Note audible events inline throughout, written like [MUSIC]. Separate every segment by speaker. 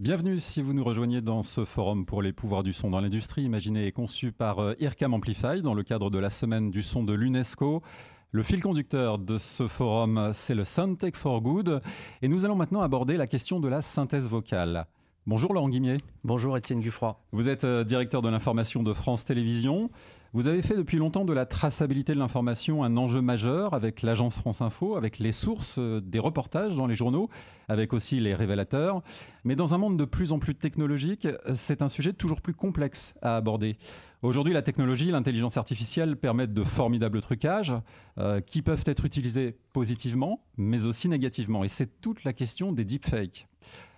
Speaker 1: Bienvenue si vous nous rejoignez dans ce forum pour les pouvoirs du son dans l'industrie, imaginé et conçu par euh, IRCAM Amplify dans le cadre de la semaine du son de l'UNESCO. Le fil conducteur de ce forum, c'est le Soundtech for Good. Et nous allons maintenant aborder la question de la synthèse vocale. Bonjour Laurent Guimier.
Speaker 2: Bonjour Étienne Guffroy.
Speaker 1: Vous êtes euh, directeur de l'information de France Télévisions. Vous avez fait depuis longtemps de la traçabilité de l'information un enjeu majeur avec l'agence France Info, avec les sources euh, des reportages dans les journaux, avec aussi les révélateurs. Mais dans un monde de plus en plus technologique, c'est un sujet toujours plus complexe à aborder. Aujourd'hui, la technologie, l'intelligence artificielle permettent de formidables trucages euh, qui peuvent être utilisés positivement, mais aussi négativement. Et c'est toute la question des deepfakes.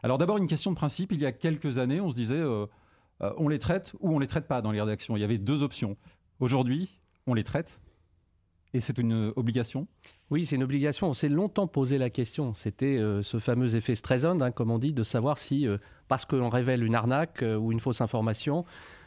Speaker 1: Alors d'abord, une question de principe. Il y a quelques années, on se disait... Euh, on les traite ou on les traite pas dans les rédactions. Il y avait deux options. Aujourd'hui, on les traite et c'est une obligation?
Speaker 2: Oui, c'est une obligation. On s'est longtemps posé la question. C'était euh, ce fameux effet Streisand, hein, comme on dit, de savoir si, euh, parce qu'on révèle une arnaque euh, ou une fausse information,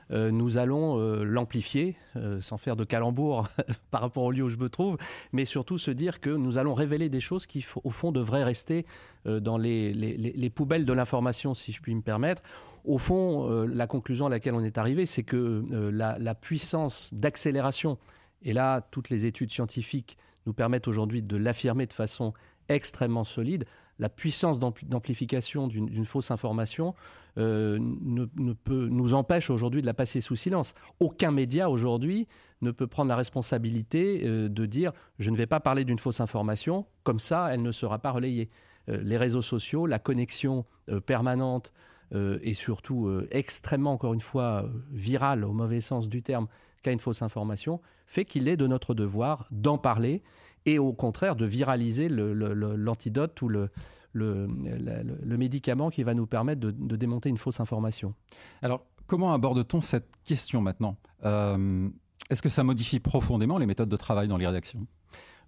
Speaker 2: nous allons l'amplifier, sans faire de calembour [LAUGHS] par rapport au lieu où je me trouve, mais surtout se dire que nous allons révéler des choses qui, au fond, devraient rester dans les poubelles de l'information, si je puis me permettre. Au fond, euh, la conclusion à laquelle on est arrivé, c'est que euh, la, puissance d'accélération, et là, toutes les études scientifiques nous permettent aujourd'hui de l'affirmer de façon extrêmement solide, la puissance d'amplification d'une fausse information euh, ne, peut, nous empêche aujourd'hui de la passer sous silence. Aucun média aujourd'hui ne peut prendre la responsabilité de dire je ne vais pas parler d'une fausse information, comme ça elle ne sera pas relayée. les réseaux sociaux, la connexion permanente euh, et surtout euh, extrêmement, encore une fois, viral au mauvais sens du terme, qu'a une fausse information, fait qu'il est de notre devoir d'en parler et au contraire de viraliser l'antidote ou le, le, médicament qui va nous permettre de, démonter une fausse information.
Speaker 1: Alors, comment aborde-t-on cette question maintenant? Euh, Est-ce que ça modifie profondément les méthodes de travail dans les rédactions?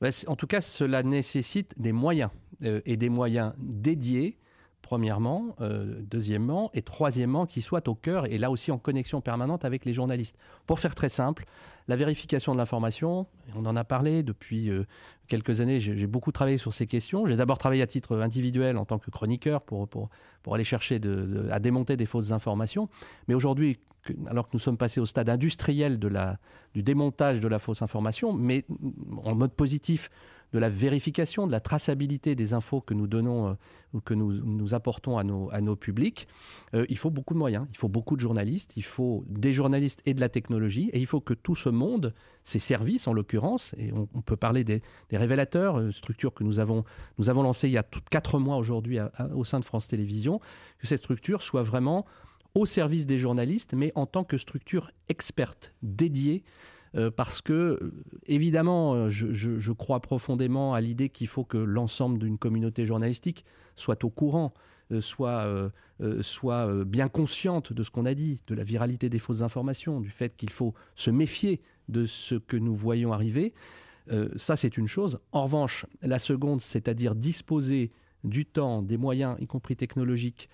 Speaker 2: Ben, En tout cas, cela nécessite des moyens et des moyens dédiés premièrement, euh, deuxièmement, et troisièmement, qui soit au cœur et là aussi en connexion permanente avec les journalistes. Pour faire très simple, la vérification de l'information, on en a parlé depuis euh, quelques années, j'ai beaucoup travaillé sur ces questions. J'ai d'abord travaillé à titre individuel en tant que chroniqueur pour, pour, pour aller chercher à démonter des fausses informations. Mais aujourd'hui, alors que nous sommes passés au stade industriel de la, du démontage de la fausse information, mais en mode positif, de la vérification, de la traçabilité des infos que nous donnons euh, ou que nous, nous apportons à nos, à nos publics, euh, il faut beaucoup de moyens, il faut beaucoup de journalistes, il faut des journalistes et de la technologie, et il faut que tout ce monde, ces services en l'occurrence, et on, peut parler des, révélateurs, euh, structure que nous avons, nous avons lancée il y a quatre mois aujourd'hui au sein de France Télévisions, que cette structure soit vraiment au service des journalistes, mais en tant que structure experte, dédiée euh, parce que, euh, évidemment, euh, je, crois profondément à l'idée qu'il faut que l'ensemble d'une communauté journalistique soit au courant, soit, soit bien consciente de ce qu'on a dit, de la viralité des fausses informations, du fait qu'il faut se méfier de ce que nous voyons arriver. ça, c'est une chose. En revanche, la seconde, c'est-à-dire disposer du temps, des moyens, y compris technologiques,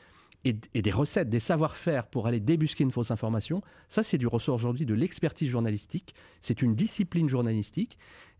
Speaker 2: et, des recettes, des savoir-faire pour aller débusquer une fausse information, ça c'est du ressort aujourd'hui de l'expertise journalistique, c'est une discipline journalistique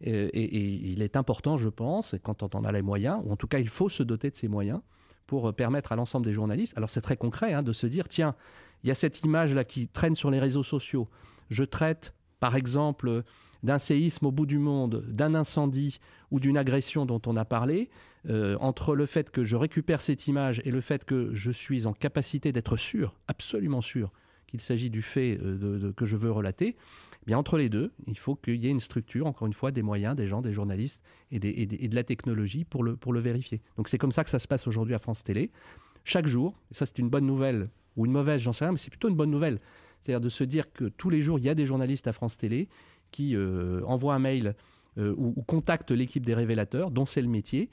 Speaker 2: euh, et, il est important, je pense, quand on en a les moyens, ou en tout cas il faut se doter de ces moyens pour euh, permettre à l'ensemble des journalistes, alors c'est très concret, hein, de se dire, tiens, il y a cette image-là qui traîne sur les réseaux sociaux, je traite par exemple d'un séisme au bout du monde, d'un incendie ou d'une agression dont on a parlé, euh, entre le fait que je récupère cette image et le fait que je suis en capacité d'être sûr, absolument sûr, qu'il s'agit du fait euh, que je veux relater, eh bien entre les deux, il faut qu'il y ait une structure, encore une fois, des moyens, des gens, des journalistes et, de la technologie pour le, pour le vérifier. Donc c'est comme ça que ça se passe aujourd'hui à France Télé. Chaque jour, ça c'est une bonne nouvelle ou une mauvaise, j'en sais rien, mais c'est plutôt une bonne nouvelle. C'est-à-dire de se dire que tous les jours, il y a des journalistes à France Télé qui euh, envoient un mail ou, contactent l'équipe des révélateurs, dont c'est le métier,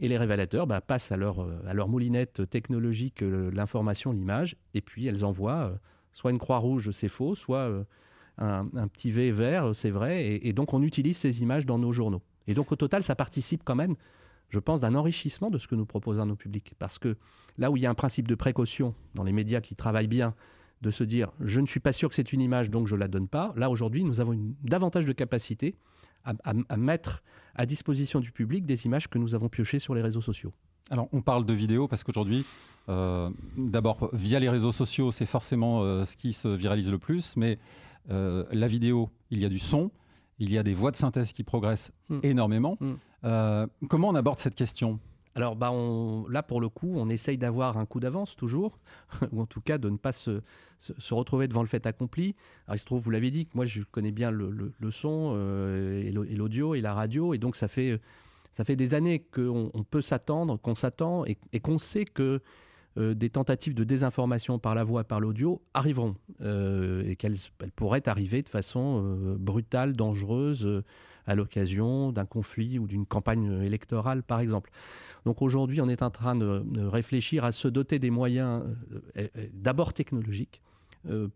Speaker 2: et les révélateurs bah, passent à leur, euh, à leur moulinette technologique l'information, l'image, et puis elles envoient soit une croix rouge, c'est faux, soit un, petit V vert, c'est vrai, et, donc on utilise ces images dans nos journaux. Et donc au total, ça participe quand même, je pense, d'un enrichissement de ce que nous proposons à nos publics. Parce que là où il y a un principe de précaution dans les médias qui travaillent bien, de se dire je ne suis pas sûr que c'est une image donc je la donne pas. Là aujourd'hui nous avons davantage de capacité à, mettre à disposition du public des images que nous avons piochées sur les réseaux sociaux.
Speaker 1: Alors, on parle de vidéo parce qu'aujourd'hui, euh, d'abord, via les réseaux sociaux, c'est forcément euh, ce qui se viralise le plus, mais euh, la vidéo, il y a du son, il y a des voix de synthèse qui progressent mm. énormément. Mm. comment on aborde cette question?
Speaker 2: Alors bah là, pour le coup, on essaye d'avoir un coup d'avance toujours, [LAUGHS] ou en tout cas de ne pas se, retrouver devant le fait accompli. Il se trouve, vous l'avez dit, que moi je connais bien le, son et l'audio et la radio, et donc ça fait des années qu'on peut s'attendre, qu'on s'attend et, qu'on sait que euh, des tentatives de désinformation par la voix par l'audio arriveront euh, et qu'elles pourraient arriver de façon euh, brutale, dangereuse à l'occasion d'un conflit ou d'une campagne électorale, par exemple. Donc aujourd'hui, on est en train de, réfléchir à se doter des moyens d'abord technologiques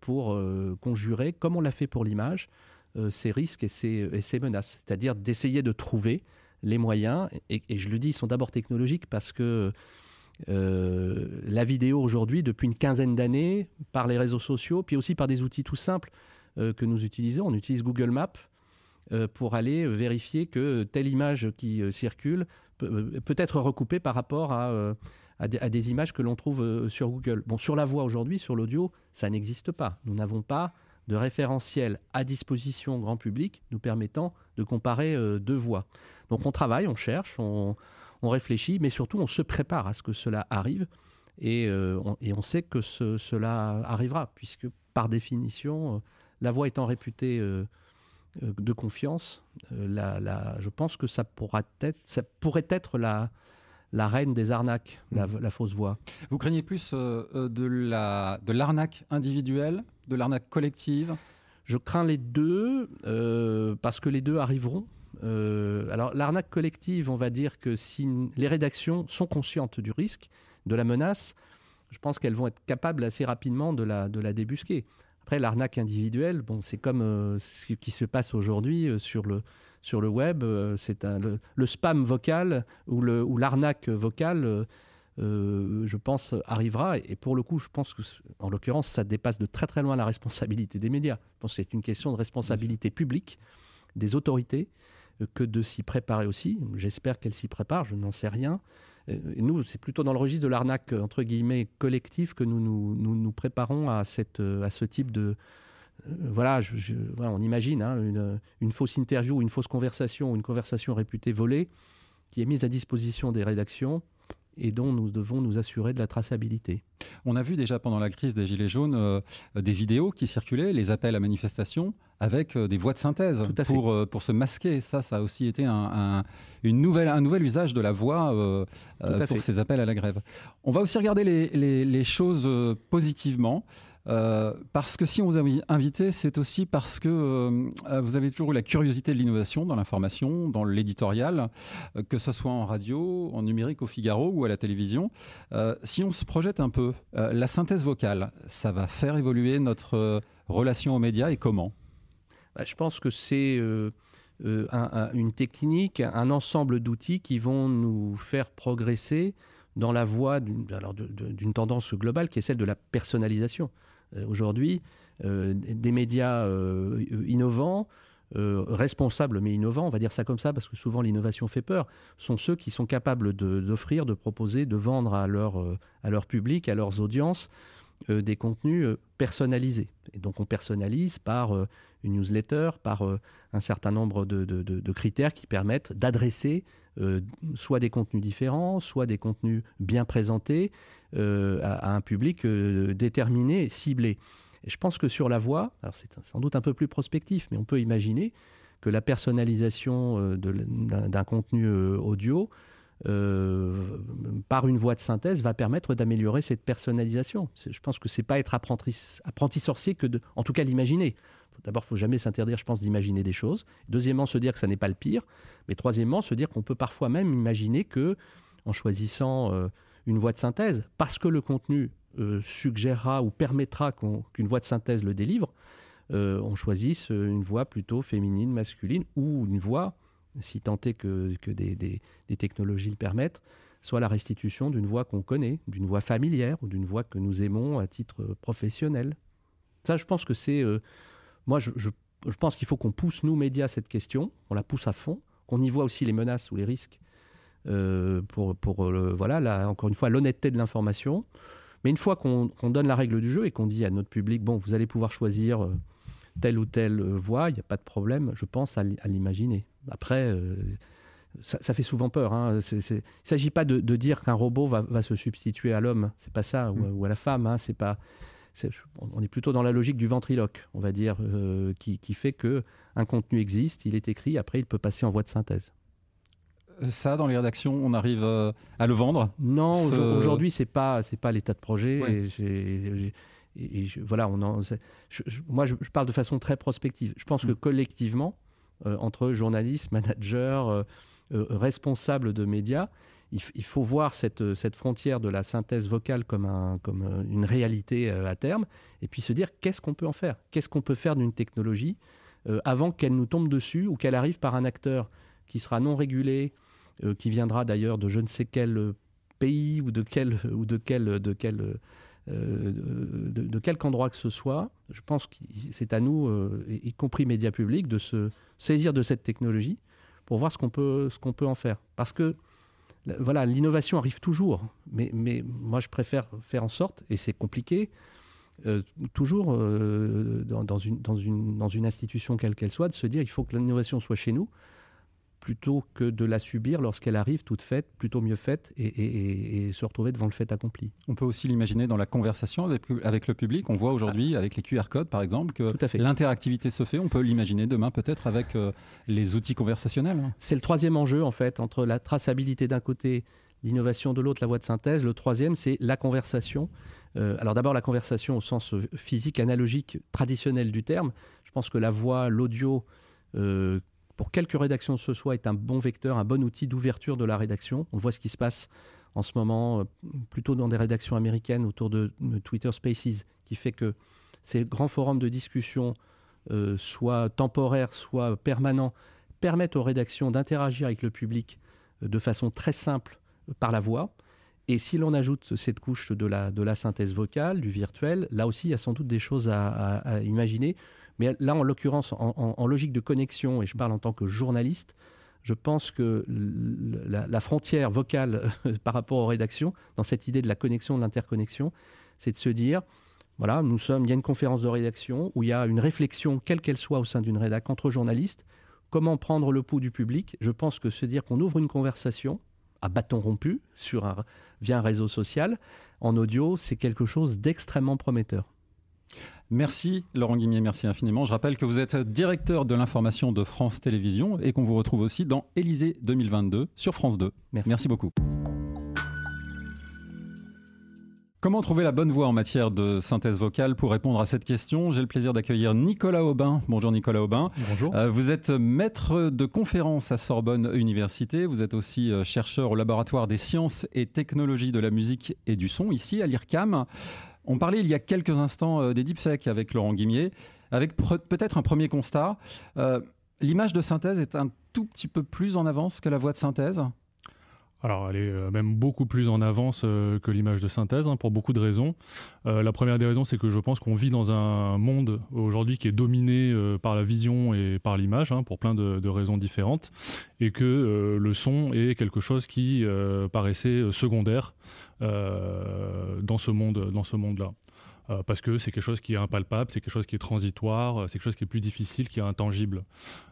Speaker 2: pour conjurer, comme on l'a fait pour l'image, ces risques et ces, menaces, c'est-à-dire d'essayer de trouver les moyens, et, je le dis, ils sont d'abord technologiques parce que euh, la vidéo aujourd'hui, depuis une quinzaine d'années, par les réseaux sociaux, puis aussi par des outils tout simples euh, que nous utilisons, on utilise Google Maps euh, pour aller vérifier que telle image qui circule peut, être recoupée par rapport à, des, images que l'on trouve sur Google. Bon, sur la voix aujourd'hui, sur l'audio, ça n'existe pas. Nous n'avons pas de référentiel à disposition grand public nous permettant de comparer deux voix. Donc on travaille, on cherche, on, réfléchit, mais surtout on se prépare à ce que cela arrive. Et, euh, on, sait que cela arrivera, puisque par définition, euh, la voix étant réputée euh, de confiance, je pense que ça, pourra être, ça pourrait être la, la reine des arnaques, la, mmh. fausse voix.
Speaker 1: Vous craignez plus de l'arnaque individuelle, de l'arnaque collective?
Speaker 2: Je crains les deux, parce que les deux arriveront. Euh, alors l'arnaque collective, on va dire que si les rédactions sont conscientes du risque, de la menace, je pense qu'elles vont être capables assez rapidement de la, de la débusquer. Après, l'arnaque individuelle, bon, c'est comme euh, ce qui se passe aujourd'hui euh, sur, le, sur le web. c'est le, le, spam vocal ou l'arnaque ou vocale, je pense, arrivera. Et pour le coup, je pense que, en l'occurrence, ça dépasse de très très loin la responsabilité des médias. Je pense que c'est une question de responsabilité publique des autorités que de s'y préparer aussi. J'espère qu'elle s'y prépare, je n'en sais rien. Nous, c'est plutôt dans le registre de l'arnaque, entre guillemets, collective que nous nous, préparons à, à ce type de... Euh, voilà, on imagine hein, une, une, fausse interview, une fausse conversation, une conversation réputée volée qui est mise à disposition des rédactions et dont nous devons nous assurer de la traçabilité.
Speaker 1: On a vu déjà pendant la crise des Gilets jaunes euh, des vidéos qui circulaient, les appels à manifestation, avec euh, des voix de synthèse pour, euh, pour se masquer. Ça, ça a aussi été un, une nouvelle, un nouvel usage de la voix pour ces appels à la grève. On va aussi regarder les, les, les choses positivement. Euh, parce que si on vous a invité, c'est aussi parce que euh, vous avez toujours eu la curiosité de l'innovation dans l'information, dans l'éditorial, euh, que ce soit en radio, en numérique, au Figaro ou à la télévision. si on se projette un peu, la synthèse vocale, ça va faire évoluer notre relation aux médias et comment?
Speaker 2: Bah, Je pense que c'est une technique, un ensemble d'outils qui vont nous faire progresser dans la voie d'une tendance globale qui est celle de la personnalisation. Euh, aujourd'hui, euh, des médias euh, innovants, responsables mais innovants, on va dire ça comme ça parce que souvent l'innovation fait peur, sont ceux qui sont capables d'offrir, de, proposer, de vendre à leur, à leur public, à leurs audiences, des contenus personnalisés. Et donc on personnalise par une newsletter, par un certain nombre de, de critères qui permettent d'adresser soit des contenus différents, soit des contenus bien présentés, euh, à, un public euh, déterminé, ciblé. Je pense que sur la alors c'est sans doute un peu plus prospectif, mais on peut imaginer que la personnalisation euh, d'un contenu audio par une voix de synthèse va permettre d'améliorer cette personnalisation. Je pense que c'est pas être apprenti, sorcier que en tout cas l'imaginer. D'abord, il faut jamais s'interdire, je pense, d'imaginer des choses. Deuxièmement, se dire que ça n'est pas le pire. Mais troisièmement, se dire qu'on peut parfois même imaginer que, en choisissant une voix de synthèse, parce que le contenu euh, suggérera ou permettra qu'une voix de synthèse le délivre, euh, on choisisse une voix plutôt féminine, masculine, ou une voix, si tant est que, des, technologies le permettent, soit la restitution d'une voix qu'on connaît, d'une voix familière ou d'une voix que nous aimons à titre professionnel. Ça, je pense que c'est... Euh, moi, je, je pense qu'il faut qu'on pousse, nous, médias, cette question, on la pousse à fond, qu'on y voit aussi les menaces ou les risques pour, pour voilà, encore une fois, l'honnêteté de l'information. Mais une fois qu'on donne la règle du jeu et qu'on dit à notre public, bon, vous allez pouvoir choisir telle ou telle voie, il n'y a pas de problème, je pense, à, l'imaginer. Après, ça, fait souvent peur. Hein. Il ne s'agit pas de, dire qu'un robot va, se substituer à l'homme, c'est pas ça, ou, mm. à la femme. Hein. C'est pas, on est plutôt dans la logique du ventriloque, on va dire, euh, qui, fait que un contenu existe, il est écrit, après il peut passer en voie de synthèse.
Speaker 1: Ça, dans les rédactions, on arrive euh, à le vendre?
Speaker 2: Non, aujourd'hui, c'est pas, c'est pas l'état de projet. Et, voilà, on moi, je, parle de façon très prospective. Je pense mm. que collectivement, euh, entre journalistes, managers, euh, responsable de médias, il, faut voir cette, cette, frontière de la synthèse vocale comme, un, comme euh, une réalité euh, à terme, et puis se dire qu'est-ce qu'on peut en faire? Qu'est-ce qu'on peut faire d'une technologie avant qu'elle nous tombe dessus ou qu'elle arrive par un acteur qui sera non régulé, qui viendra d'ailleurs de je ne sais quel pays ou de quel, ou de quel, de quel, de, quelque endroit que ce soit. Je pense que c'est à nous, y compris médias publics, de se saisir de cette technologie pour voir ce qu'on peut, ce qu'on peut en faire. Parce que voilà, l'innovation arrive toujours, mais, moi je préfère faire en sorte, et c'est compliqué, euh, toujours euh, dans, dans, une, dans, une, dans une institution quelle qu'elle soit, de se dire il faut que l'innovation soit chez nous, plutôt que de la subir lorsqu'elle arrive toute faite, plutôt mieux faite, et, se retrouver devant le fait accompli.
Speaker 1: On peut aussi l'imaginer dans la conversation avec, avec, le public. On voit aujourd'hui, avec les QR codes par exemple, que l'interactivité se fait. On peut l'imaginer demain peut-être avec euh, les outils conversationnels.
Speaker 2: C'est le troisième enjeu en fait, entre la traçabilité d'un côté, l'innovation de l'autre, la voie de synthèse. Le troisième, c'est la conversation. Euh, alors d'abord la conversation au sens physique, analogique, traditionnel du terme. Je pense que la voix, l'audio, euh, pour quelque rédaction ce soit, est un bon vecteur, un bon outil d'ouverture de la rédaction. On voit ce qui se passe en ce moment, euh, plutôt dans des rédactions américaines autour de, Twitter Spaces, qui fait que ces grands forums de discussion, euh, soit temporaires, soit permanents, permettent aux rédactions d'interagir avec le public euh, de façon très simple par la voix. Et si l'on ajoute cette couche de la, de la synthèse vocale, du virtuel, là aussi, il y a sans doute des choses à imaginer. Mais là, en l'occurrence, en, logique de connexion, et je parle en tant que journaliste, je pense que la, frontière vocale [LAUGHS] par rapport aux rédactions, dans cette idée de la connexion, de l'interconnexion, c'est de se dire, voilà, nous sommes, il y a une conférence de rédaction où il y a une réflexion, quelle qu'elle soit au sein d'une rédac, entre journalistes, comment prendre le pouls du public? Je pense que se dire qu'on ouvre une conversation à bâton rompu sur un, via un réseau social, en audio, c'est quelque chose d'extrêmement prometteur.
Speaker 1: Merci Laurent Guimier, merci infiniment. Je rappelle que vous êtes directeur de l'information de France Télévisions et qu'on vous retrouve aussi dans Élysée 2022 sur France 2.
Speaker 2: Merci,
Speaker 1: merci beaucoup. Comment trouver la bonne voix en matière de synthèse vocale Pour répondre à cette question, j'ai le plaisir d'accueillir Nicolas Aubin. Bonjour Nicolas Aubin.
Speaker 3: Bonjour.
Speaker 1: Euh, vous êtes maître de conférence à Sorbonne Université. Vous êtes aussi euh, chercheur au laboratoire des sciences et technologies de la musique et du son ici à l'IRCAM. On parlait il y a quelques instants euh, des deepfakes avec Laurent Guimier, avec peut-être un premier constat. Euh, l'image de synthèse est un tout petit peu plus en avance que la voix de synthèse
Speaker 3: alors, elle est euh, même beaucoup plus en avance euh, que l'image de synthèse, hein, pour beaucoup de raisons. Euh, la première des raisons, c'est que je pense qu'on vit dans un monde aujourd'hui qui est dominé par la vision et par l'image, hein, pour plein de, raisons différentes, et que le son est quelque chose qui paraissait secondaire dans ce monde, ce monde-là. parce que c'est quelque chose qui est impalpable, c'est quelque chose qui est transitoire, c'est quelque chose qui est plus difficile, qui est intangible.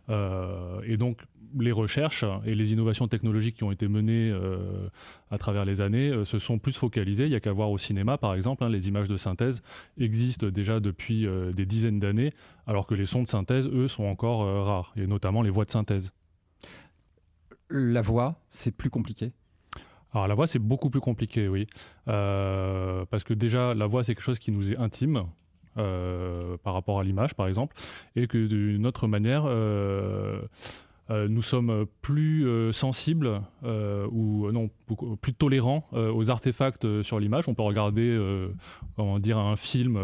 Speaker 3: et donc, les recherches et les innovations technologiques qui ont été menées euh, à travers les années euh, se sont plus focalisées. Il n'y a qu'à voir au cinéma, par exemple. Hein, les images de synthèse existent déjà depuis euh, des dizaines d'années, alors que les sons de synthèse, eux, sont encore rares, et notamment les voix de synthèse.
Speaker 1: La voix, c'est plus compliqué?
Speaker 3: Alors la voix c'est beaucoup plus compliqué, oui, parce que déjà la voix c'est quelque chose qui nous est intime, par rapport à l'image, par exemple, et que d'une autre manière, euh, nous sommes plus euh, sensibles euh, ou non plus tolérants aux artefacts sur l'image. On peut regarder comment dire un film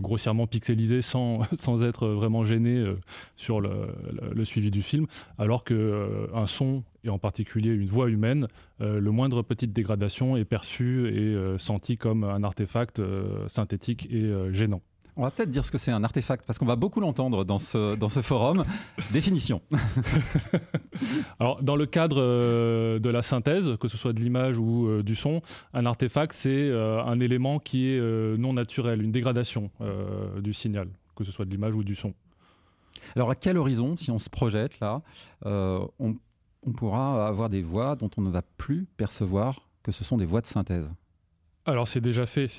Speaker 3: grossièrement pixelisé sans, [LAUGHS] sans être vraiment gêné sur le, suivi du film, alors que un son et en particulier une voix humaine, le moindre petite dégradation est perçu et senti comme un artefact synthétique et gênant.
Speaker 1: On va peut-être dire ce que c'est un artefact, parce qu'on va beaucoup l'entendre dans ce, dans ce forum. Définition. [LAUGHS]
Speaker 3: Alors, dans le cadre euh, de la synthèse, que ce soit de l'image ou euh, du son, un artefact, c'est euh, un élément qui est non naturel, une dégradation du signal, que ce soit de l'image ou du son.
Speaker 1: Alors, à quel horizon, si on se projette là, on, on pourra avoir des voix dont on ne va plus percevoir que ce sont des voix de synthèse?
Speaker 3: Alors, c'est déjà fait.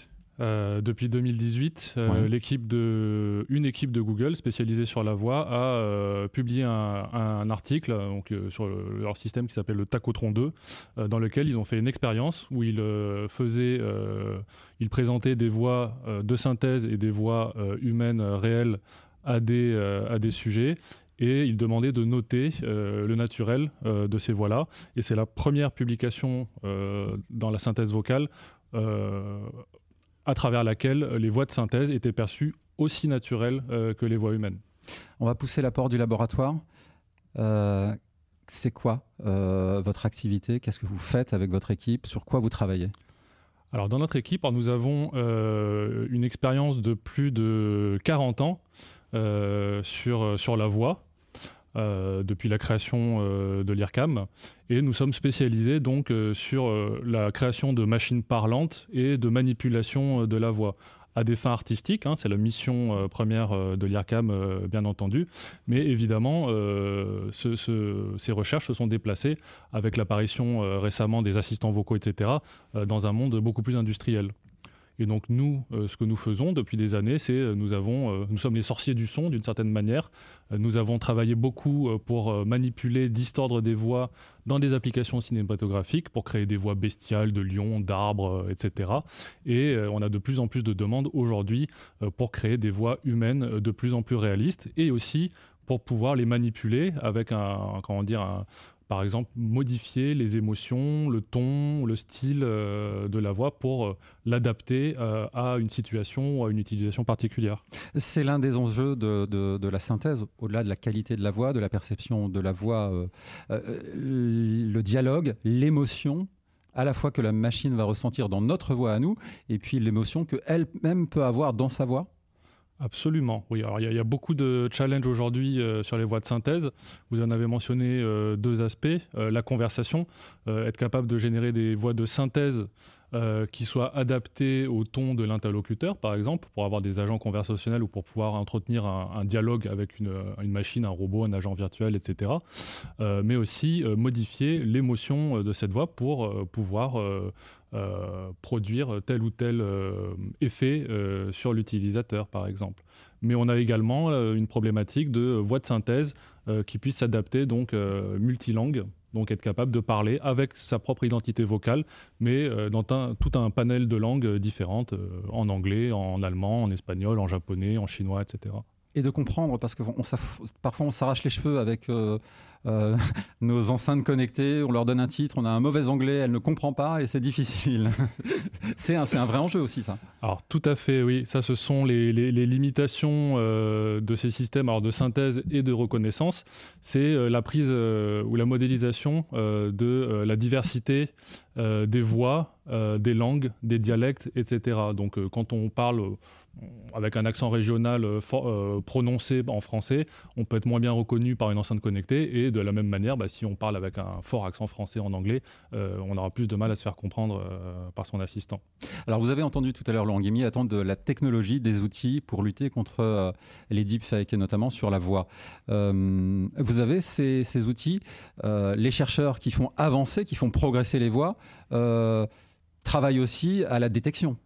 Speaker 3: Euh, depuis 2018, euh, l'équipe de, une équipe de Google spécialisée sur la voix a euh, publié un, article donc, sur leur système qui s'appelle le Tacotron 2, dans lequel ils ont fait une expérience où ils faisaient, ils présentaient des voix de synthèse et des voix humaines réelles à des, à des sujets et ils demandaient de noter le naturel de ces voix-là. Et c'est la première publication dans la synthèse vocale à travers laquelle les voix de synthèse étaient perçues aussi naturelles euh, que les voix humaines.
Speaker 1: On va pousser la porte du laboratoire. Euh, c'est quoi euh, votre activité? Qu'est-ce que vous faites avec votre équipe? Sur quoi vous travaillez?
Speaker 3: Alors dans notre équipe, nous avons une expérience de plus de 40 ans sur, sur la voix, euh, depuis la création euh, de l'IRCAM. Et nous sommes spécialisés donc euh, sur la création de machines parlantes et de manipulation de la voix à des fins artistiques, hein, c'est la mission première de l'IRCAM, bien entendu, mais évidemment, ces recherches se sont déplacées avec l'apparition récemment des assistants vocaux, etc., dans un monde beaucoup plus industriel. Et donc nous, euh, ce que nous faisons depuis des années, c'est euh, nous avons, euh, nous sommes les sorciers du son d'une certaine manière. nous avons travaillé beaucoup pour manipuler, distordre des voix dans des applications cinématographiques pour créer des voix bestiales de lions, d'arbres, etc. Et on a de plus en plus de demandes aujourd'hui pour créer des voix humaines de plus en plus réalistes et aussi pour pouvoir les manipuler avec un, comment dire, par exemple, modifier les émotions, le ton, le style euh, de la voix pour euh, l'adapter euh, à une situation ou à une utilisation particulière.
Speaker 1: C'est l'un des enjeux de, la synthèse, au-delà de la qualité de la voix, de la perception de la voix, le dialogue, l'émotion à la fois que la machine va ressentir dans notre voix à nous, et puis l'émotion qu'elle-même peut avoir dans sa voix
Speaker 3: Absolument, oui. Alors il y, a beaucoup de challenges aujourd'hui euh, sur les voies de synthèse. Vous en avez mentionné euh, deux aspects. Euh, la conversation, être capable de générer des voix de synthèse euh, qui soit adapté au ton de l'interlocuteur, par exemple, pour avoir des agents conversationnels ou pour pouvoir entretenir un, dialogue avec une, machine, un robot, un agent virtuel, etc. Euh, mais aussi euh, modifier l'émotion de cette voix pour pouvoir produire tel ou tel effet sur l'utilisateur, par exemple. Mais on a également une problématique de voix de synthèse qui puisse s'adapter donc multilangue donc être capable de parler avec sa propre identité vocale, mais euh, dans tout un panel de langues différentes, euh, en anglais, en allemand, en espagnol, en japonais, en chinois, etc.
Speaker 1: Et de comprendre, parce que parfois on s'arrache les cheveux avec euh, euh, [LAUGHS] nos enceintes connectées, on leur donne un titre, on a un mauvais anglais, elle ne comprend pas et c'est difficile. [LAUGHS] c'est un, vrai enjeu aussi, ça.
Speaker 3: Alors, tout à fait, oui. Ça, ce sont les, limitations euh, de ces systèmes de synthèse et de reconnaissance. C'est la prise ou la modélisation de la diversité des voix, des langues, des dialectes, etc. Donc, quand on parle avec un accent régional prononcé en français, on peut être moins bien reconnu par une enceinte connectée et de la même manière, bah, si on parle avec un fort accent français en anglais, euh, on aura plus de mal à se faire comprendre euh, par son assistant.
Speaker 1: Alors vous avez entendu tout à l'heure Laurent Guémy attendre de la technologie, des outils pour lutter contre euh, les deepfakes et notamment sur la voix. vous avez ces outils, les chercheurs qui font avancer, qui font progresser les voix, travaillent aussi à la détection.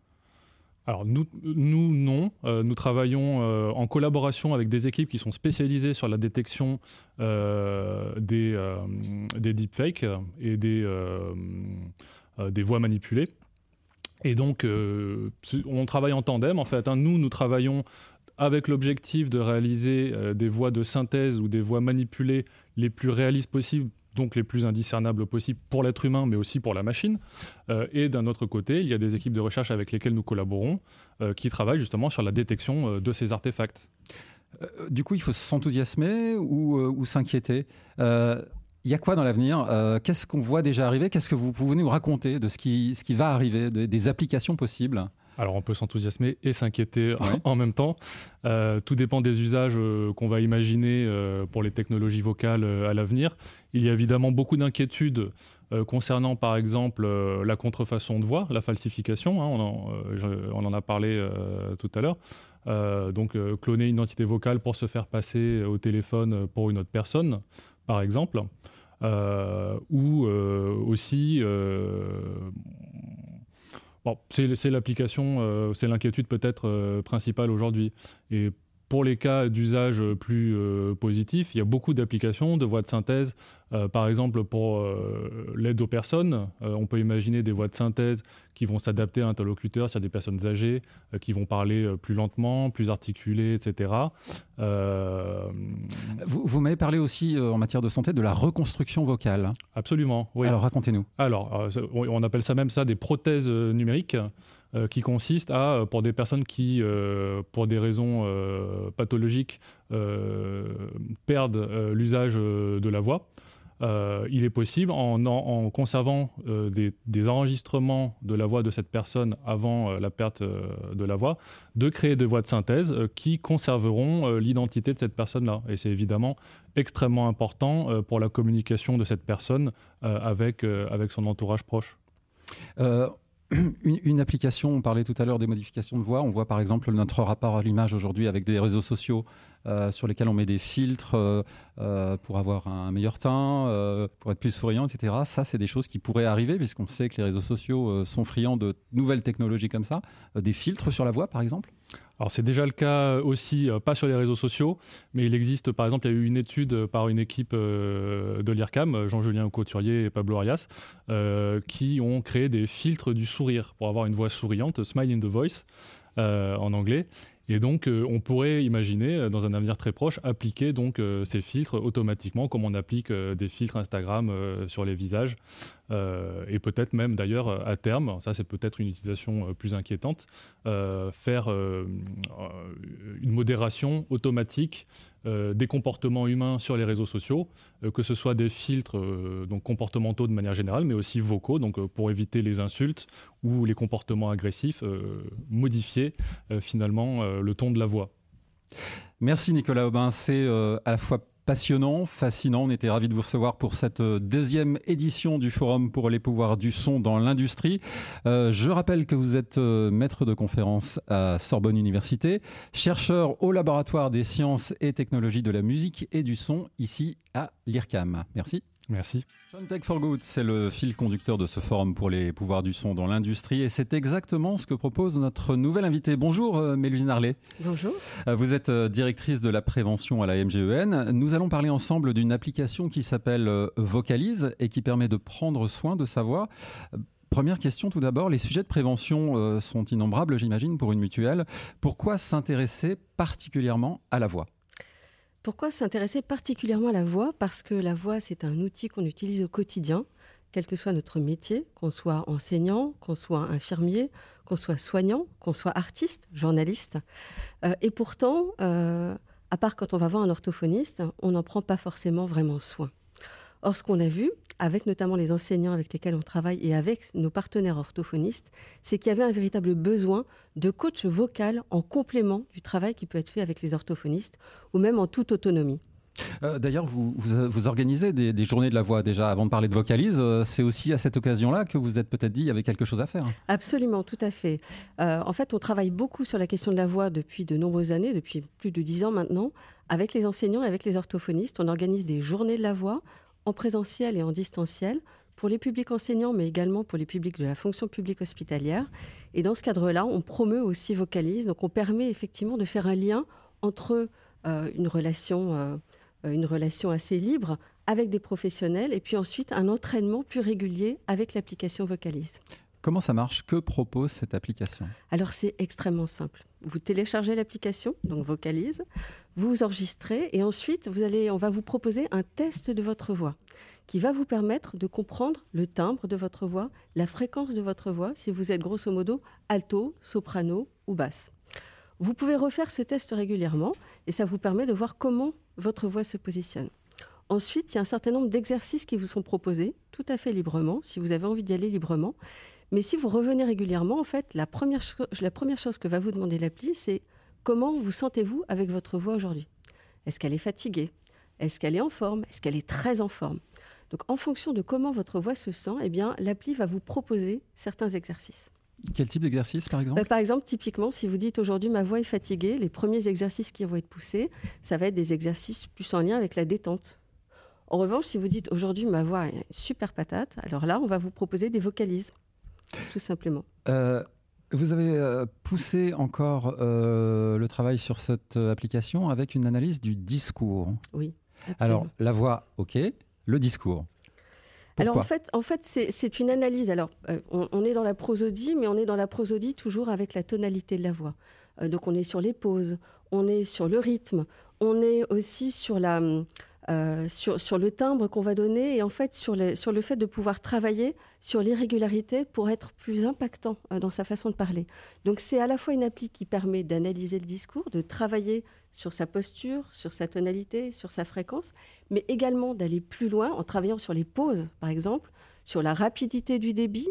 Speaker 3: Alors nous, nous non. Euh, nous travaillons euh, en collaboration avec des équipes qui sont spécialisées sur la détection euh, des, des deepfakes et des, des voix manipulées. Et donc, on travaille en tandem, en fait. Hein. Nous, nous travaillons avec l'objectif de réaliser des voix de synthèse ou des voix manipulées les plus réalistes possibles donc les plus indiscernables possibles pour l'être humain, mais aussi pour la machine. Euh, et d'un autre côté, il y a des équipes de recherche avec lesquelles nous collaborons, euh, qui travaillent justement sur la détection euh, de ces artefacts.
Speaker 1: du coup, il faut s'enthousiasmer ou, s'inquiéter il y a quoi dans l'avenir? Qu'est-ce qu'on voit déjà arriver? Qu'est-ce que vous pouvez nous raconter de ce qui, ce qui va arriver, des applications possibles?
Speaker 3: Alors on peut s'enthousiasmer et s'inquiéter [LAUGHS] en même temps. Euh, tout dépend des usages euh, qu'on va imaginer euh, pour les technologies vocales à l'avenir. Il y a évidemment beaucoup d'inquiétudes concernant par exemple la contrefaçon de voix, la falsification, hein, on, en, on, en, a parlé tout à l'heure. donc cloner une identité vocale pour se faire passer au téléphone pour une autre personne, par exemple. ou aussi c'est l'application, euh, c'est l'inquiétude peut-être euh, principale aujourd'hui. Pour les cas d'usage plus euh, positif, il y a beaucoup d'applications de voix de synthèse. Euh, par exemple, pour euh, l'aide aux personnes, on peut imaginer des voix de synthèse qui vont s'adapter à un interlocuteur, c'est-à-dire des personnes âgées qui vont parler plus lentement, plus articulées, etc.
Speaker 1: Vous, vous m'avez parlé aussi en matière de santé de la reconstruction vocale.
Speaker 3: Absolument, oui.
Speaker 1: Alors racontez-nous.
Speaker 3: Alors, on appelle ça même ça des prothèses numériques. Euh, qui consiste à, euh, pour des personnes qui, euh, pour des raisons pathologiques, perdent l'usage de la voix, il est possible, en, conservant des, enregistrements de la voix de cette personne avant la perte de la voix, de créer des voix de synthèse qui conserveront l'identité de cette personne-là. Et c'est évidemment extrêmement important pour la communication de cette personne avec, avec son entourage proche. [CLEARS THROAT]
Speaker 1: Une, application, on parlait tout à l'heure des modifications de voix. On voit par exemple notre rapport à l'image aujourd'hui avec des réseaux sociaux euh, sur lesquels on met des filtres euh, euh, pour avoir un meilleur teint, pour être plus souriant, etc. Ça, c'est des choses qui pourraient arriver puisqu'on sait que les réseaux sociaux sont friands de nouvelles technologies comme ça. des filtres sur la voix, par exemple?
Speaker 3: Alors c'est déjà le cas aussi, pas sur les réseaux sociaux, mais il existe par exemple, il y a eu une étude par une équipe de l'IRCAM, Jean-Julien Couturier et Pablo Arias, qui ont créé des filtres du sourire pour avoir une voix souriante, Smile in the Voice en anglais. Et donc, euh, on pourrait imaginer, euh, dans un avenir très proche, appliquer donc euh, ces filtres automatiquement, comme on applique des filtres Instagram sur les visages, et peut-être même d'ailleurs à terme, ça c'est peut-être une utilisation plus inquiétante, faire une modération automatique des comportements humains sur les réseaux sociaux, que ce soit des filtres donc comportementaux de manière générale, mais aussi vocaux, donc pour éviter les insultes ou les comportements agressifs, modifier finalement le ton de la voix.
Speaker 1: Merci Nicolas Aubin, c'est à la fois passionnant, fascinant. On était ravis de vous recevoir pour cette euh, deuxième édition du Forum pour les pouvoirs du son dans l'industrie. Euh, je rappelle que vous êtes euh, maître de conférence à Sorbonne Université, chercheur au laboratoire des sciences et technologies de la musique et du son ici à l'IRCAM. Merci.
Speaker 3: Merci.
Speaker 1: Soundtech for Good, c'est le fil conducteur de ce forum pour les pouvoirs du son dans l'industrie et c'est exactement ce que propose notre nouvelle invitée. Bonjour euh, Mélvin Arlet.
Speaker 4: Bonjour.
Speaker 1: Euh, vous êtes euh, directrice de la prévention à la MGEN. Nous allons parler ensemble d'une application qui s'appelle Vocalise et qui permet de prendre soin de sa voix. Première question tout d'abord, les sujets de prévention sont innombrables j'imagine pour une mutuelle. Pourquoi s'intéresser particulièrement à la voix?
Speaker 4: Pourquoi s'intéresser particulièrement à la voix? Parce que la voix, c'est un outil qu'on utilise au quotidien, quel que soit notre métier, qu'on soit enseignant, qu'on soit infirmier, qu'on soit soignant, qu'on soit artiste, journaliste. Euh, et pourtant, euh, à part quand on va voir un orthophoniste, on n'en prend pas forcément vraiment soin. Or, ce qu'on a vu, avec notamment les enseignants avec lesquels on travaille et avec nos partenaires orthophonistes, c'est qu'il y avait un véritable besoin de coach vocal en complément du travail qui peut être fait avec les orthophonistes ou même en toute autonomie.
Speaker 1: Euh, d'ailleurs, vous, vous, organisez des, journées de la voix déjà. Avant de parler de vocalise, euh, c'est aussi à cette occasion-là que vous êtes peut-être dit qu'il y avait quelque chose à faire.
Speaker 4: Absolument, tout à fait. Euh, en fait, on travaille beaucoup sur la question de la voix depuis de nombreuses années, depuis plus de dix ans maintenant, avec les enseignants et avec les orthophonistes. On organise des journées de la voix en présentiel et en distanciel pour les publics enseignants, mais également pour les publics de la fonction publique hospitalière. Et dans ce cadre-là, on promeut aussi Vocalise. Donc on permet effectivement de faire un lien entre euh, une, relation, euh, une relation assez libre avec des professionnels et puis ensuite un entraînement plus régulier avec l'application Vocalise.
Speaker 1: Comment ça marche? Que propose cette application?
Speaker 4: Alors c'est extrêmement simple. Vous téléchargez l'application, donc Vocalise, vous enregistrez et ensuite vous on va vous proposer un test de votre voix qui va vous permettre de comprendre le timbre de votre voix, la fréquence de votre voix, si vous êtes grosso modo alto, soprano ou basse. Vous pouvez refaire ce test régulièrement et ça vous permet de voir comment votre voix se positionne. Ensuite, il y a un certain nombre d'exercices qui vous sont proposés tout à fait librement, si vous avez envie d'y aller librement, Mais si vous revenez régulièrement, en fait, la première, la première chose que va vous demander l'appli, c'est comment vous sentez-vous avec votre voix aujourd'hui? Est-ce qu'elle est fatiguée? Est-ce qu'elle est en forme? Est-ce qu'elle est très en forme? Donc, en fonction de comment votre voix se sent, eh bien, l'appli va vous proposer certains exercices.
Speaker 1: Quel type d'exercice, par exemple?
Speaker 4: Bah, Par exemple, typiquement, si vous dites aujourd'hui ma voix est fatiguée, les premiers exercices qui vont être poussés, ça va être des exercices plus en lien avec la détente. En revanche, si vous dites aujourd'hui ma voix est super patate, alors là, on va vous proposer des vocalises, tout simplement.
Speaker 1: Euh, vous avez euh, poussé encore euh, le travail sur cette application avec une analyse du discours.
Speaker 4: Oui.
Speaker 1: Alors, la voix, ok, le discours.
Speaker 4: Alors en fait, en fait c'est une analyse. Alors on, est dans la prosodie, mais on est dans la prosodie toujours avec la tonalité de la voix. donc on est sur les pauses, on est sur le rythme, on est aussi sur la, euh, sur, le timbre qu'on va donner et en fait sur, sur le fait de pouvoir travailler sur l'irrégularité pour être plus impactant euh, dans sa façon de parler. Donc c'est à la fois une appli qui permet d'analyser le discours, de travailler sur sa posture, sur sa tonalité, sur sa fréquence, mais également d'aller plus loin en travaillant sur les pauses, par exemple, sur la rapidité du débit,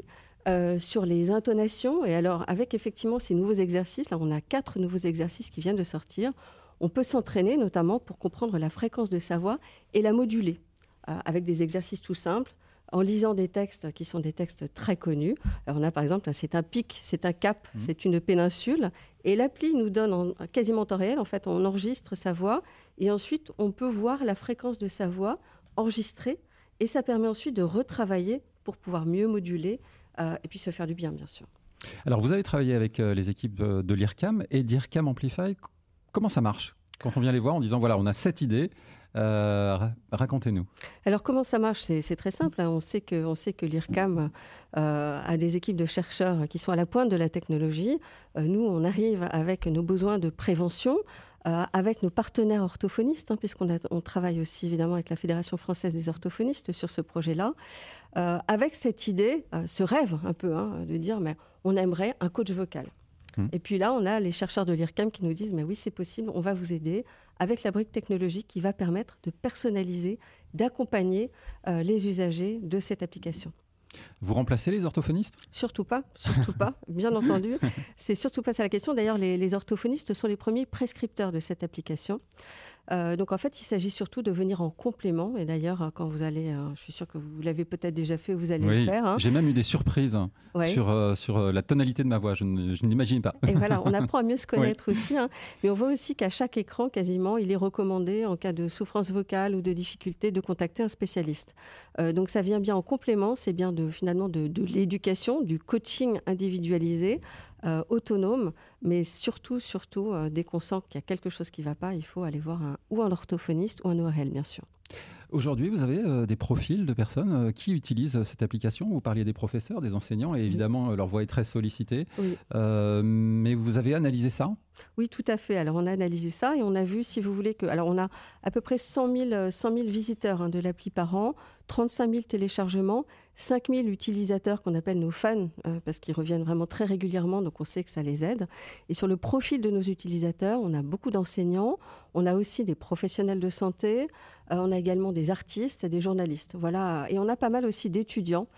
Speaker 4: euh, sur les intonations. Et alors, avec effectivement ces nouveaux exercices, là, on a quatre nouveaux exercices qui viennent de sortir on peut s'entraîner notamment pour comprendre la fréquence de sa voix et la moduler euh, avec des exercices tout simples en lisant des textes qui sont des textes très connus. on a par exemple, c'est un pic, c'est un cap, mmh. c'est une péninsule. Et l'appli nous donne en, quasiment en temps réel, en fait, on enregistre sa voix et ensuite on peut voir la fréquence de sa voix enregistrée et ça permet ensuite de retravailler pour pouvoir mieux moduler euh, et puis se faire du bien, bien sûr.
Speaker 1: Alors, vous avez travaillé avec euh, les équipes de l'IRCAM et d'IRCAM Amplify. Comment ça marche quand on vient les voir en disant voilà, on a cette idée, euh, racontez-nous.
Speaker 4: Alors comment ça marche? C'est très simple. Hein. On sait que, que l'IRCAM euh, a des équipes de chercheurs qui sont à la pointe de la technologie. Euh, nous, on arrive avec nos besoins de prévention. avec nos partenaires orthophonistes, hein, puisqu'on on travaille aussi évidemment avec la Fédération française des orthophonistes sur ce projet-là, avec cette idée, ce rêve un peu, hein, de dire mais on aimerait un coach vocal. Mmh. Et puis là, on a les chercheurs de l'IRCAM qui nous disent, mais oui, c'est possible, on va vous aider avec la brique technologique qui va permettre de personnaliser, d'accompagner euh, les usagers de cette application.
Speaker 1: Vous remplacez les orthophonistes?
Speaker 4: Surtout pas, surtout pas, [LAUGHS] bien entendu. C'est surtout pas ça la question. D'ailleurs, les, les, orthophonistes sont les premiers prescripteurs de cette application. Euh, donc en fait, il s'agit surtout de venir en complément. Et d'ailleurs, euh, quand vous allez, euh, je suis sûre que vous l'avez peut-être déjà fait, vous allez le faire. Hein.
Speaker 1: J'ai même eu des surprises sur, sur la tonalité de ma voix. Je, n'imagine pas.
Speaker 4: Et voilà, on [LAUGHS] apprend à mieux se connaître aussi. Hein. Mais on voit aussi qu'à chaque écran, quasiment, il est recommandé, en cas de souffrance vocale ou de difficulté, de contacter un spécialiste. donc ça vient bien en complément. C'est bien de, finalement de, de l'éducation, du coaching individualisé euh, autonome, mais surtout, surtout, euh, dès qu'on sent qu'il y a quelque chose qui ne va pas, il faut aller voir un, ou un orthophoniste ou un ORL, bien sûr.
Speaker 1: Aujourd'hui, vous avez euh, des profils de personnes qui utilisent cette application. Vous parliez des professeurs, des enseignants, et évidemment, leur voix est très sollicitée. mais vous avez analysé ça?
Speaker 4: Oui, tout à fait. Alors, on a analysé ça et on a vu, si vous voulez, que. Alors, on a à peu près 100 000, 100 000 visiteurs hein, de l'appli par an, 35 000 téléchargements, 5 000 utilisateurs qu'on appelle nos fans, euh, parce qu'ils reviennent vraiment très régulièrement, donc on sait que ça les aide. Et sur le profil de nos utilisateurs, on a beaucoup d'enseignants, on a aussi des professionnels de santé, euh, on a également des artistes, des journalistes. Voilà. Et on a pas mal aussi d'étudiants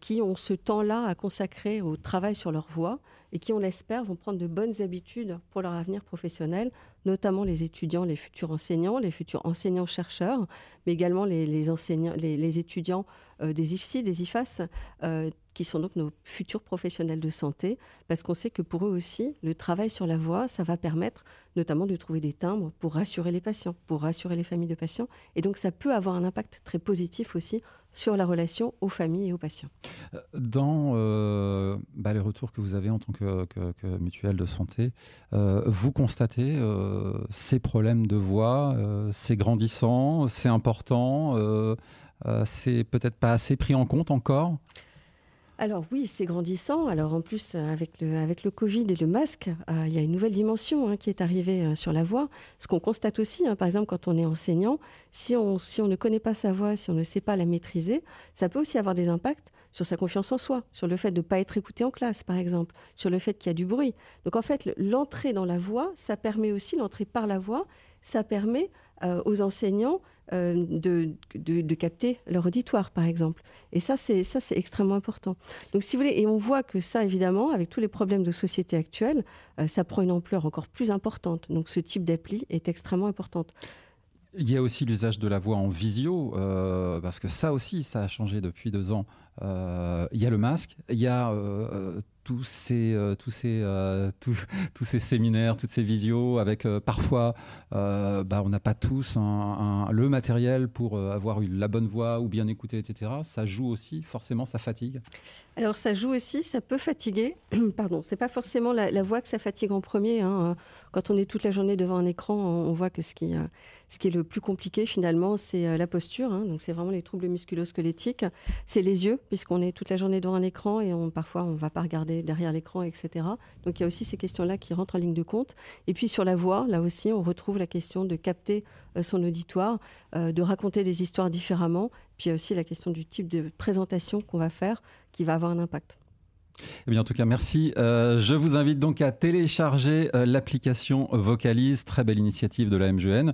Speaker 4: qui ont ce temps-là à consacrer au travail sur leur voix et qui, on l'espère, vont prendre de bonnes habitudes pour leur avenir professionnel, notamment les étudiants, les futurs enseignants, les futurs enseignants-chercheurs, mais également les, enseignants, les, étudiants euh, des IFSI, des IFAS, euh, qui sont donc nos futurs professionnels de santé, parce qu'on sait que pour eux aussi, le travail sur la voix, ça va permettre notamment de trouver des timbres pour rassurer les patients, pour rassurer les familles de patients, et donc ça peut avoir un impact très positif aussi sur la relation aux familles et aux patients.
Speaker 1: Euh, dans euh, bah, les retours que vous avez en tant que, mutuelle de santé, euh, vous constatez ces problèmes de voix, c'est grandissant, c'est important, c'est peut-être pas assez pris en compte encore?
Speaker 4: Alors oui, c'est grandissant. Alors en plus, euh, avec le, avec le Covid et le masque, euh, il y a une nouvelle dimension hein, qui est arrivée euh, sur la voix. Ce qu'on constate aussi, hein, par exemple, quand on est enseignant, si on, si on ne connaît pas sa voix, si on ne sait pas la maîtriser, ça peut aussi avoir des impacts sur sa confiance en soi, sur le fait de ne pas être écouté en classe, par exemple, sur le fait qu'il y a du bruit. Donc en fait, l'entrée dans la voix, ça permet aussi, l'entrée par la voix, ça permet aux enseignants euh, de, de, capter leur auditoire, par exemple. Et ça, c'est extrêmement important. Donc, si vous voulez, et on voit que ça, évidemment, avec tous les problèmes de société actuelle, euh, ça prend une ampleur encore plus importante. Donc, ce type d'appli est extrêmement importante.
Speaker 1: Il y a aussi l'usage de la voix en visio, euh, parce que ça aussi, ça a changé depuis deux ans. il y a le masque, il y a tous ces, euh, tous, ces, euh, [LAUGHS] tous, tous, ces séminaires, toutes ces visios, avec euh, parfois, bah, on n'a pas tous le matériel pour avoir eu la bonne voix ou bien écouter, etc. Ça joue aussi, forcément, ça fatigue.
Speaker 4: Alors ça joue aussi, ça peut fatiguer. [CLEARS THROAT] Pardon, c'est pas forcément la, voix que ça fatigue en premier. Hein. Quand on est toute la journée devant un écran, on voit que ce qui, ce qui est le plus compliqué finalement, c'est la posture. Hein. Donc c'est vraiment les troubles musculo-squelettiques. C'est les yeux, puisqu'on est toute la journée devant un écran et parfois on va pas regarder derrière l'écran, etc. Donc il y a aussi ces questions-là qui rentrent en ligne de compte. Et puis sur la voix, là aussi, on retrouve la question de capter euh, son auditoire, euh, de raconter des histoires différemment. Puis il y a aussi la question du type de présentation qu'on va faire qui va avoir un impact.
Speaker 1: Eh bien, en tout cas, merci. Euh, je vous invite donc à télécharger l'application Vocalise, très belle initiative de la MGN.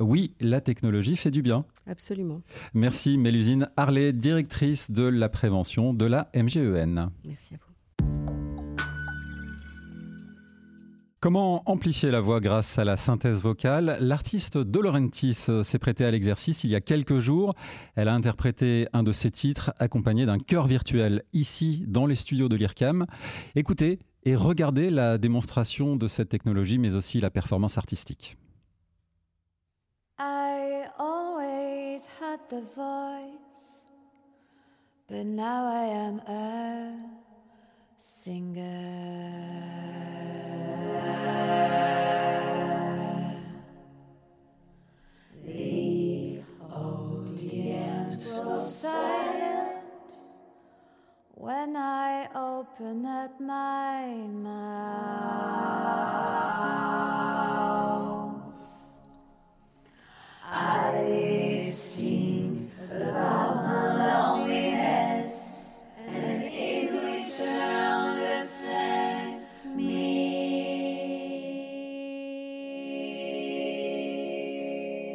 Speaker 1: oui, la technologie fait du bien.
Speaker 4: Absolument.
Speaker 1: Merci Mélusine Harley, directrice de la prévention de la MGEN.
Speaker 4: Merci à vous.
Speaker 1: Comment amplifier la voix grâce à la synthèse vocale? L'artiste Dolorentis s'est prêtée à l'exercice il y a quelques jours. Elle a interprété un de ses titres accompagné d'un chœur virtuel ici dans les studios de l'IRCAM. Écoutez et regardez la démonstration de cette technologie mais aussi la performance artistique. When I open up my mouth. I sing about my loneliness, and in return, the same me.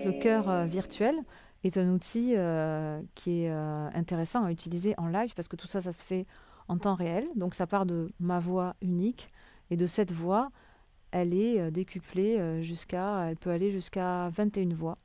Speaker 5: Le cœur euh, virtuel est un outil euh, qui est euh, intéressant à utiliser en live parce que tout ça, ça se fait en temps réel. Donc ça part de ma voix unique et de cette voix, elle est décuplée jusqu'à, elle peut aller jusqu'à 21 voix.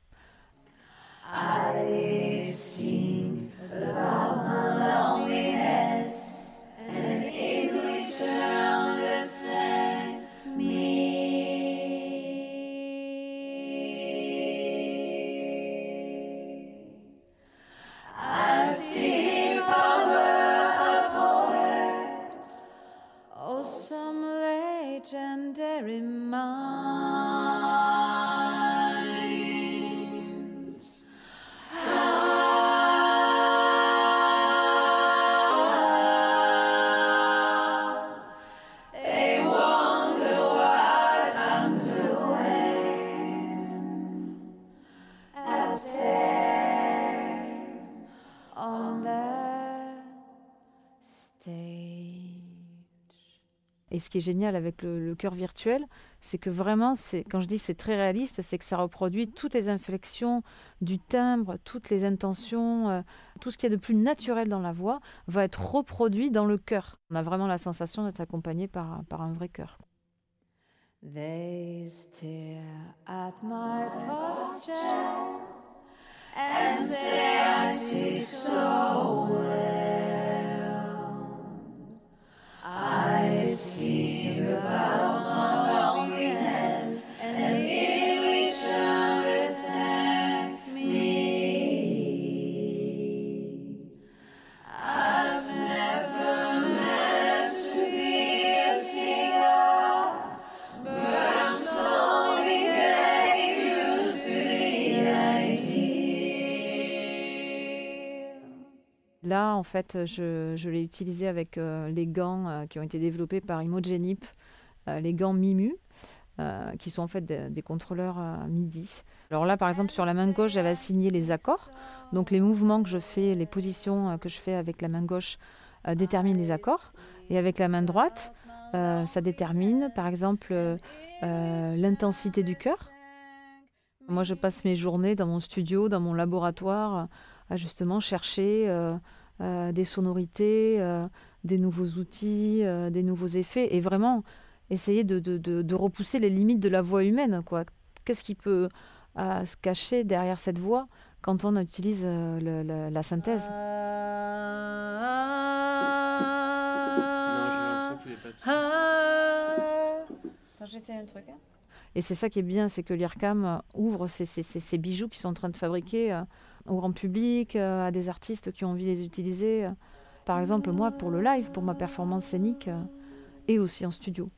Speaker 5: Ce qui est génial avec le, cœur virtuel, c'est que vraiment, quand je dis que c'est très réaliste, c'est que ça reproduit toutes les inflexions du timbre, toutes les intentions, euh, tout ce qui est de plus naturel dans la voix va être reproduit dans le cœur. On a vraiment la sensation d'être accompagné par, un vrai cœur. En fait, je, l'ai utilisé avec euh, les gants euh, qui ont été développés par Imogenip, euh, les gants Mimu, qui sont en fait des, contrôleurs MIDI. Alors là, par exemple, sur la main gauche, j'avais assigné les accords. Donc les mouvements que je fais, les positions que je fais avec la main gauche déterminent les accords. Et avec la main droite, ça détermine, par exemple, l'intensité du cœur. Moi, je passe mes journées dans mon studio, dans mon laboratoire, à justement chercher euh, euh, des sonorités, euh, des nouveaux outils, des nouveaux effets, et vraiment essayer de, de, de, repousser les limites de la voix humaine. Quoi. Qu'est-ce qui peut se cacher derrière cette voix quand on utilise le, la synthèse? J'essaie un truc. Hein. Et c'est ça qui est bien, c'est que l'IRCAM ouvre ces, bijoux qui sont en train de fabriquer euh, au grand public, euh, à des artistes qui ont envie de les utiliser. Par exemple, moi, pour le live, pour ma performance scénique, euh, et aussi en studio.